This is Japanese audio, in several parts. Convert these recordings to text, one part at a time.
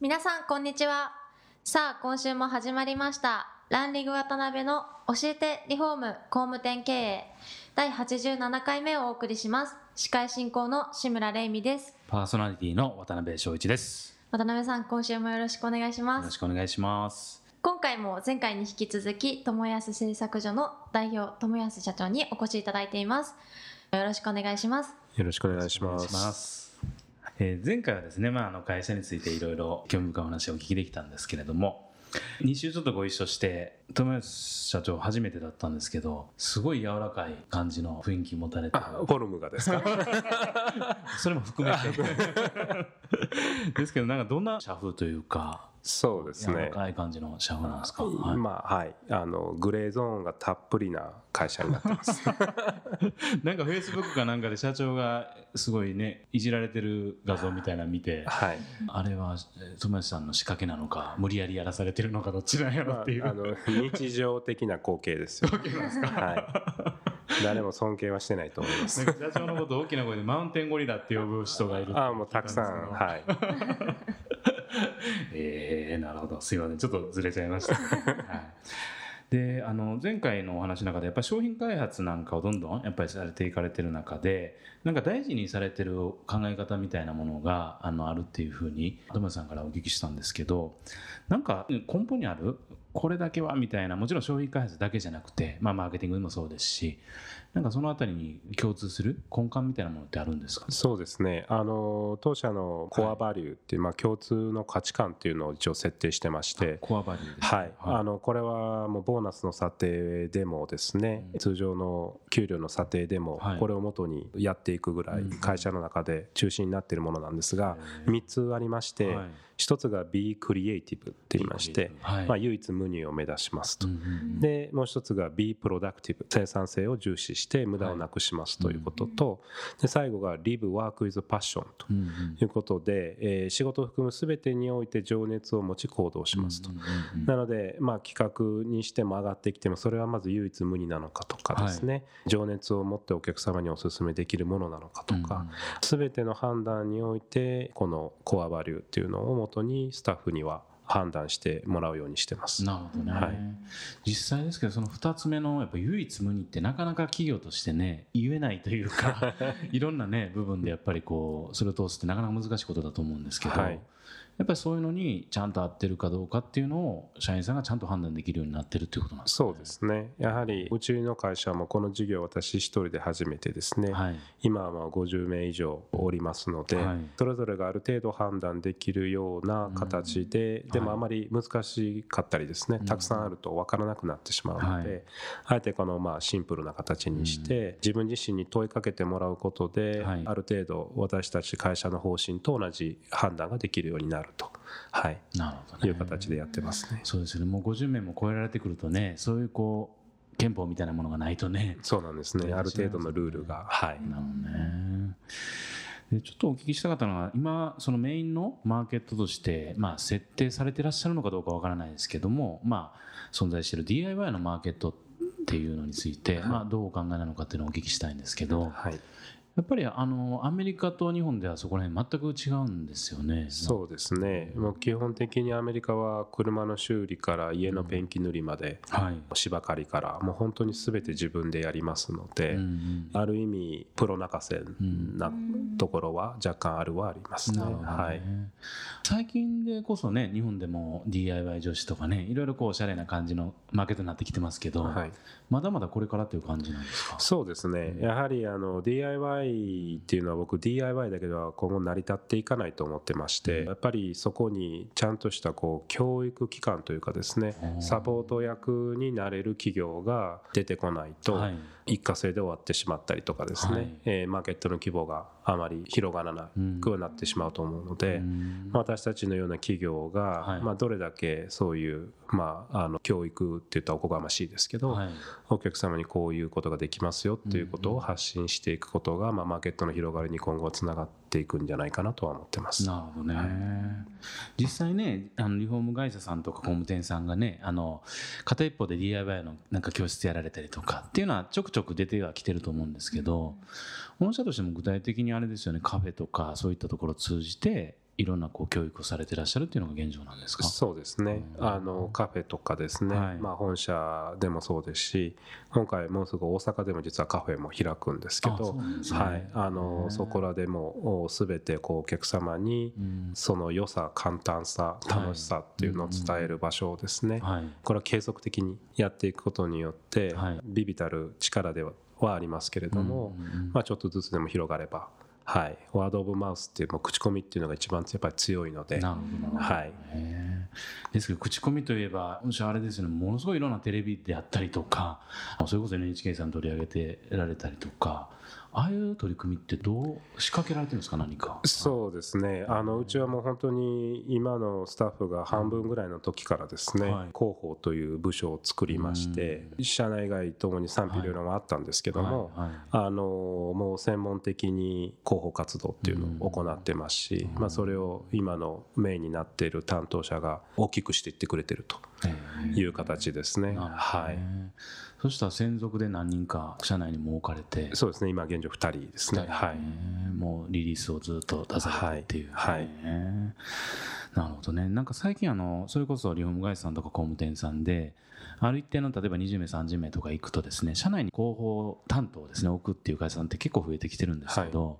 皆さんこんにちは。さあ今週も始まりました。ランリグ渡辺の教えてリフォーム工務店経営。第87回目をお送りします。司会進行の志村玲美です。パーソナリティの渡辺翔一です。渡辺さん今週もよろしくお願いしよます。ろしくお願いします。今回も前回に引き続き友安製作所の代表友安社長にお越しいただいています。よろしくお願いします。よろしくお願いします。えー前回はですね、まあ、あの会社についていろいろ興味深いお話をお聞きできたんですけれども、2週ちょっとご一緒して、友安社長初めてだったんですけど、すごい柔らかい感じの雰囲気持たれてフォルムがですか？それも含めて。ですけど、なんかどんな社風というか、そうですね。かい感じの社風なんですか？はいまあはい、あのグレーゾーンがたっぷりな会社になってます。なんかフェイスブックかなんかで社長がすごいねいじられてる画像みたいなの見てはい。あれはえー友達さんの仕掛けなのか無理やりやらされてるのかどっちなんやろまあっていう、あの日常的な光景ですよ。はい。誰も尊敬はしてないと思います。社長のことを大きな声でマウンテンゴリラって呼ぶ人がいるああ、もうたくさん、はい。えー、なるほど。すいません。ちょっとずれちゃいました、はい。であの前回のお話の中でやっぱり商品開発なんかをどんどんやっぱりされていかれてる中でなんか大事にされてる考え方みたいなものがあのあるっていうふうにトムさんからお聞きしたんですけどなんか根本にあるこれだけはみたいなもちろん商品開発だけじゃなくて、まあ、マーケティングでもそうですしなんかそのあたりに共通する根幹みたいなものってあるんですか？そうですね。あの当社のコアバリューっていう、まあ共通の価値観っていうのを一応設定してまして。コアバリューですねはい、あのこれはもうボーナスの査定でもですね、うん。通常の給料の査定でもはい。これをもとにやっていくぐらいうん。会社の中で中心になっているものなんですがへー3つありましてはい。1つが Be Creative って言いまして、はい。まあ、唯一無二を目指しますと。うん。うんうん。でもう一つが Be Productive 生産性を重視して無駄をなくしますということとで最後が Live Work with Passion とうんうんいうことで、えー仕事を含む全てにおいて情熱を持ち行動しますと。うん。うんうんなので、まあ、企画にしても上がってきてもそれはまず唯一無二なのかとかですね、情熱を持ってお客様にお勧めできるものなのかとか、全ての判断においてこのコアバリューっていうのをもとにスタッフには判断してもらうようにしてます。なるほどね、はい。実際ですけどその2つ目のやっぱ唯一無二ってなかなか企業としてね言えないというか いろんなね部分でやっぱりこうそれを通すってなかなか難しいことだと思うんですけど、はいやっぱりそういうのにちゃんと合ってるかどうかっていうのを社員さんがちゃんと判断できるようになってるっていうことなんですか、ね、そうですね。やはりうちの会社もこの事業を私一人で始めてですね、はい。今はまあ50名以上おりますので、はい。それぞれがある程度判断できるような形で、でもあまり難しかったりですね、うん。たくさんあると分からなくなってしまうので、はい。あえてこのまあシンプルな形にして、自分自身に問いかけてもらうことで、はい。ある程度私たち会社の方針と同じ判断ができるようになると、はい、なるほどねいう形でやってますね。そうですよねもう50名も超えられてくるとねそういうこう憲法みたいなものがないとねそうなんですね。ある程度のルールが、はい。なるほどね。でちょっとお聞きしたかったのは今そのメインのマーケットとして、まあ、設定されてらっしゃるのかどうかわからないですけども、まあ、存在している DIY のマーケットっていうのについて、まあ、どうお考えなのかっていうのをお聞きしたいんですけどはい。やっぱりあのアメリカと日本ではそこら辺全く違うんですよね。そうですね。もう基本的にアメリカは車の修理から家のペンキ塗りまで、はい、芝刈りからもう本当に全て自分でやりますので、うんうんある意味プロ泣かせなところは若干あるはありますね。なるほどね。はい。最近でこそね日本でも DIY 女子とかねいろいろこうおしゃれな感じのマーケットになってきてますけど、はい、まだまだこれからっていう感じなんですか？そうですね、やはりあの DIY っていうのは僕 DIY だけでは今後成り立っていかないと思ってましてやっぱりそこにちゃんとしたこう教育機関というかですねサポート役になれる企業が出てこないと、はい一過性で終わってしまったりとかですね、はい。えーマーケットの規模があまり広がらなくなってしまうと思うので、まあ私たちのような企業が、はい。まあ、どれだけそういう、まあ、あの教育って言ったらおこがましいですけど、はい。お客様にこういうことができますよっていうことを発信していくことが、まあ、マーケットの広がりに今後はつながっていくんじゃないかなとは思ってます。なるほどね、実際ねあのリフォーム会社さんとか工務店さんがねあの片一方で DIY のなんか教室やられたりとかっていうのはちょくちょく出てはきてると思うんですけど御社としても具体的にあれですよね。カフェとかそういったところを通じていろんなこう教育をされてらっしゃるっていうのが現状なんですか？そうですね、うん。あのカフェとかですね、はい。まあ、本社でもそうですし今回もうすぐ大阪でも実はカフェも開くんですけどね。はい、あのそこらでもお全てこうお客様にうん。その良さ簡単さ楽しさっていうのを伝える場所をですね、はい。これは継続的にやっていくことによって、はい。ビビたる力でははありますけれども、まあ、ちょっとずつでも広がれば、はい、ワード・オブ・マウスっていうもう口コミっていうのが一番やっぱり強いので。なるほど。はい。ですけど口コミといえばもしあれですよねものすごいいろんなテレビであったりとかそれこそ NHK さん取り上げてられたりとかああいう取り組みってどう仕掛けられてるんですか何か。そうですね。あのうちはもう本当に今のスタッフが半分ぐらいの時からですね、はい。広報という部署を作りまして、社内外ともに賛否両論はあったんですけども、はい。はい。あのもう専門的に広報活動っていうのを行ってますし、うん。まあ、それを今のメインになっている担当者が大きくしていってくれてるという形ですね。はい。そしたら専属で何人か社内にも置かれて。そうですね。今現状2人ですね。はい。ねもうリリースをずっと出されてるっていう、はい。はい。ねなるほどね。なんか最近あのそれこそリフォーム会社さんとか工務店さんである一定の例えば20名30名とか行くとですね社内に広報担当をですね置くっていう会社さんって結構増えてきてるんですけど、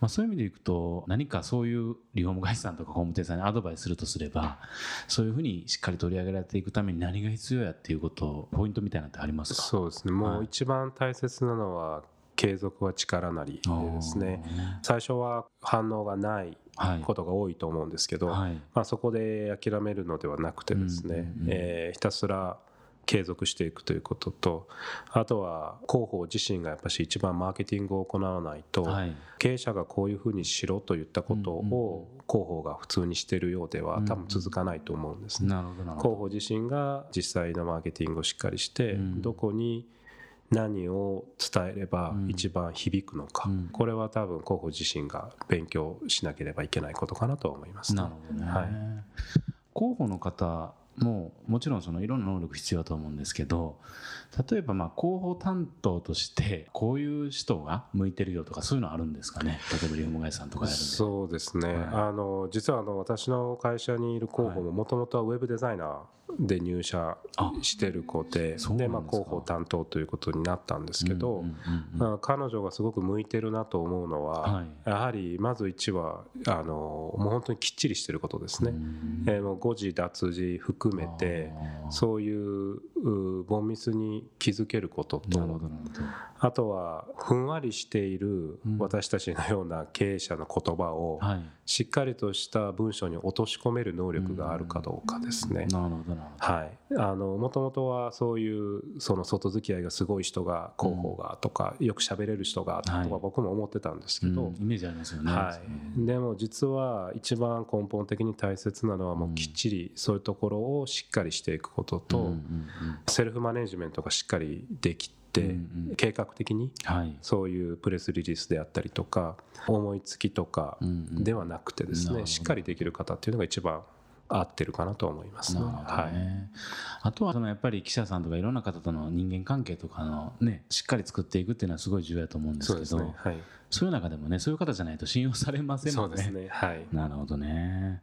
まあ、そういう意味でいくと何かそういうリフォーム会社さんとか工務店さんにアドバイスするとすればそういうふうにしっかり取り上げられていくために何が必要やっていうことポイントみたいなのってありますか？そうですね。もはい。う一番大切なのは継続は力なりでですね。最初は反応がないはい。ことが多いと思うんですけど、はい。まあ、そこで諦めるのではなくてですね、うんうんうんえーひたすら継続していくということとあとは広報自身がやっぱし一番マーケティングを行わないと、はい。経営者がこういうふうにしろと言ったことを広報が普通にしてるようでは多分続かないと思うんですね。広報自身が実際のマーケティングをしっかりして、うん。どこに何を伝えればうん。一番響くのか、うん。これは多分広報自身が勉強しなければいけないことかなと思います、どなるほどね、はい。広報の方ももちろんそのいろんな能力必要だと思うんですけど例えばまあ広報担当としてこういう人が向いてるよとかそういうのあるんですかね？例えばリフォーム会社さんとかやるんで。そうですね、はい。あの実はあの私の会社にいる広報ももともとはウェブデザイナーで入社あしてる子ででまあ、広報担当ということになったんですけど、彼女がすごく向いてるなと思うのは、はい。やはりまず1はあのもう本当にきっちりしてることですね。うん。えーもう誤字脱字含めてそういううボンミスに気づけることとあとはふんわりしているうん。私たちのような経営者の言葉をはい。しっかりとした文章に落とし込める能力があるかどうかですね。なるほどなるほど。はい、あのもともとはそういうその外付き合いがすごい人が広報がとか、よく喋れる人がとかはい。僕も思ってたんですけど、うんイメージありますよね。はい、でも実は一番根本的に大切なのはもうきっちりそういうところをしっかりしていくことと、セルフマネジメントがしっかりできて、計画的にはいそういうプレスリリースであったりとか思いつきとかではなくてですね、しっかりできる方っていうのが一番合ってるかなと思いますね。なるほどはいね、あとはそのやっぱり記者さんとかいろんな方との人間関係とかのねしっかり作っていくっていうのはすごい重要だと思うんですそうけどですね。はい。そういう中でもねそういう方じゃないと信用されませんもんねそうですね。はい。なるほどね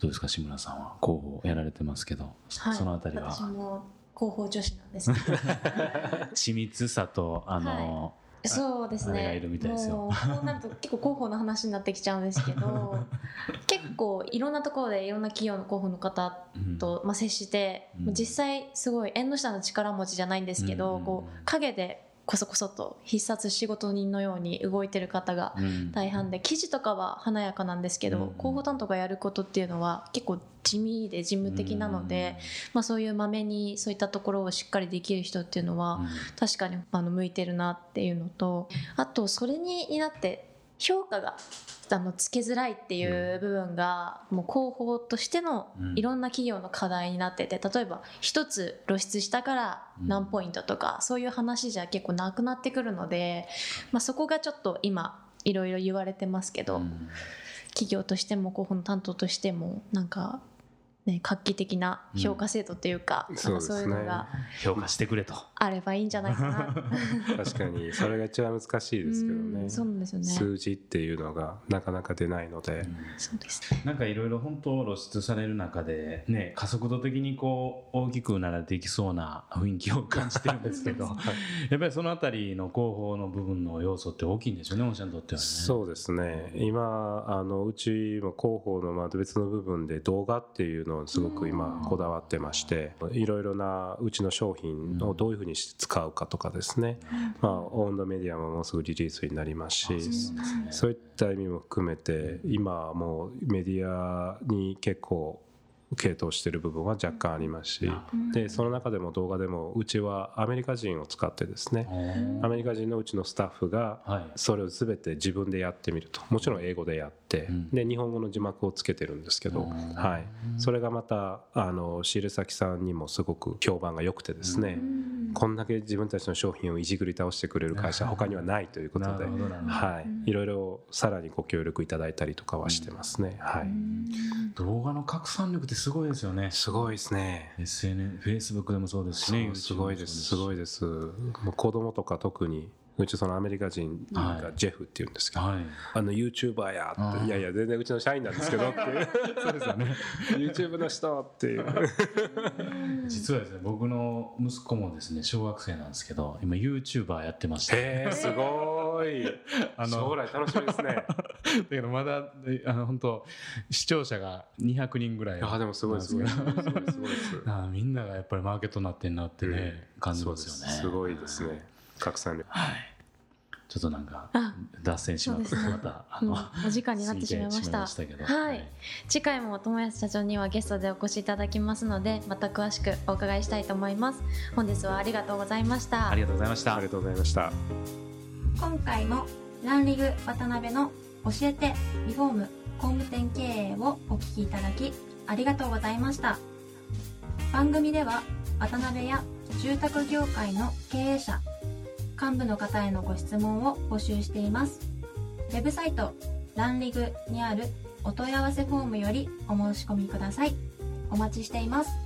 どうですか志村さんは？広報やられてますけど、はい。そのあたりは？私も広報女子なんですけど。緻密さとあの、そうですね。がいるみたいですよ。もうこうなると結構広報の話になってきちゃうんですけど 結構いろんなところでいろんな企業の広報の方うん。と、まあ、接して、うん。実際すごい縁の下の力持ちじゃないんですけど、うん。こう陰でこそこそと必殺仕事人のように動いてる方がうん。大半で記事とかは華やかなんですけど、うん。広報担当がやることっていうのは結構地味で事務的なので、まあ、そういうまめにそういったところをしっかりできる人っていうのは、うん。確かにあの向いてるなっていうのとあとそれにになって評価があのつけづらいっていう部分がもう広報としてのうん。いろんな企業の課題になってて例えば一つ露出したから何ポイントとかそういう話じゃ結構なくなってくるので、まあ、そこがちょっと今いろいろ言われてますけど、うん。企業としても広報の担当としてもなんか、ね、画期的な評価制度っていうか,、うん。そういうのが評価してくれと。あればいいんじゃないかな。確かに。それが一番難しいですけどうねんそうなんですよね。数字っていうのがなかなか出ないので、そうですね。なんかいろいろ本当露出される中でね加速度的にこう大きくなられていきそうな雰囲気を感じてるんですけど やっぱりそのあたりの広報の部分の要素って大きいんですよね御社にとってはね。そうですね。今あのうちも広報のまあ別の部分で動画っていうのをすごく今こだわってましていろいろなうちの商品をどういうふうにして使うかとかですね、まあ、オウンドメディアももうすぐリリースになりますしあそういった意味も含めて今はもうメディアに結構傾倒してる部分は若干ありますしでその中でも動画でもうちはアメリカ人を使ってですねアメリカ人のうちのスタッフがはい。それを全て自分でやってみると。もちろん英語でやって、うん。で日本語の字幕をつけてるんですけど、うん。はい、それがまたあの仕入れ先さんにもすごく評判が良くてですね、こんだけ自分たちの商品をいじくり倒してくれる会社他にはないということではい、いろいろさらにご協力いただいたりとかはしてますね、はい、動画の拡散力ってすごいですよね。すごいですね。SNS、Facebook でもそうですしね。すごいです。すごいでです。もう子供とか特にうちそのアメリカ人がジェフっていうんですけど、はい。あの YouTuber やっていやいや全然うちの社員なんですけどっていう。そうですよね。YouTube の人っていう。実はですね、僕の息子もですね、小学生なんですけど、今 YouTuber やってまして。へえすごい。あの。将来楽しみですね。だけどまだあの本当視聴者が200人ぐらいあでもすごいすごい。すごいすごいですあみんながやっぱりマーケットになってんなってね、感じますよね。すごいですね拡散力はい。ちょっとなんかあ脱線しまってまたあうんの、お時間になってしまいました。はい。次回も友安社長にはゲストでお越しいただきますのでまた詳しくお伺いしたいと思います。本日はありがとうございました。ありがとうございました。ありがとうございました。今回もランリグ渡辺の教えてリフォーム工務店経営をお聞きいただきありがとうございました。番組では渡辺や住宅業界の経営者幹部の方へのご質問を募集しています。ウェブサイトランリグにあるお問い合わせフォームよりお申し込みください。お待ちしています。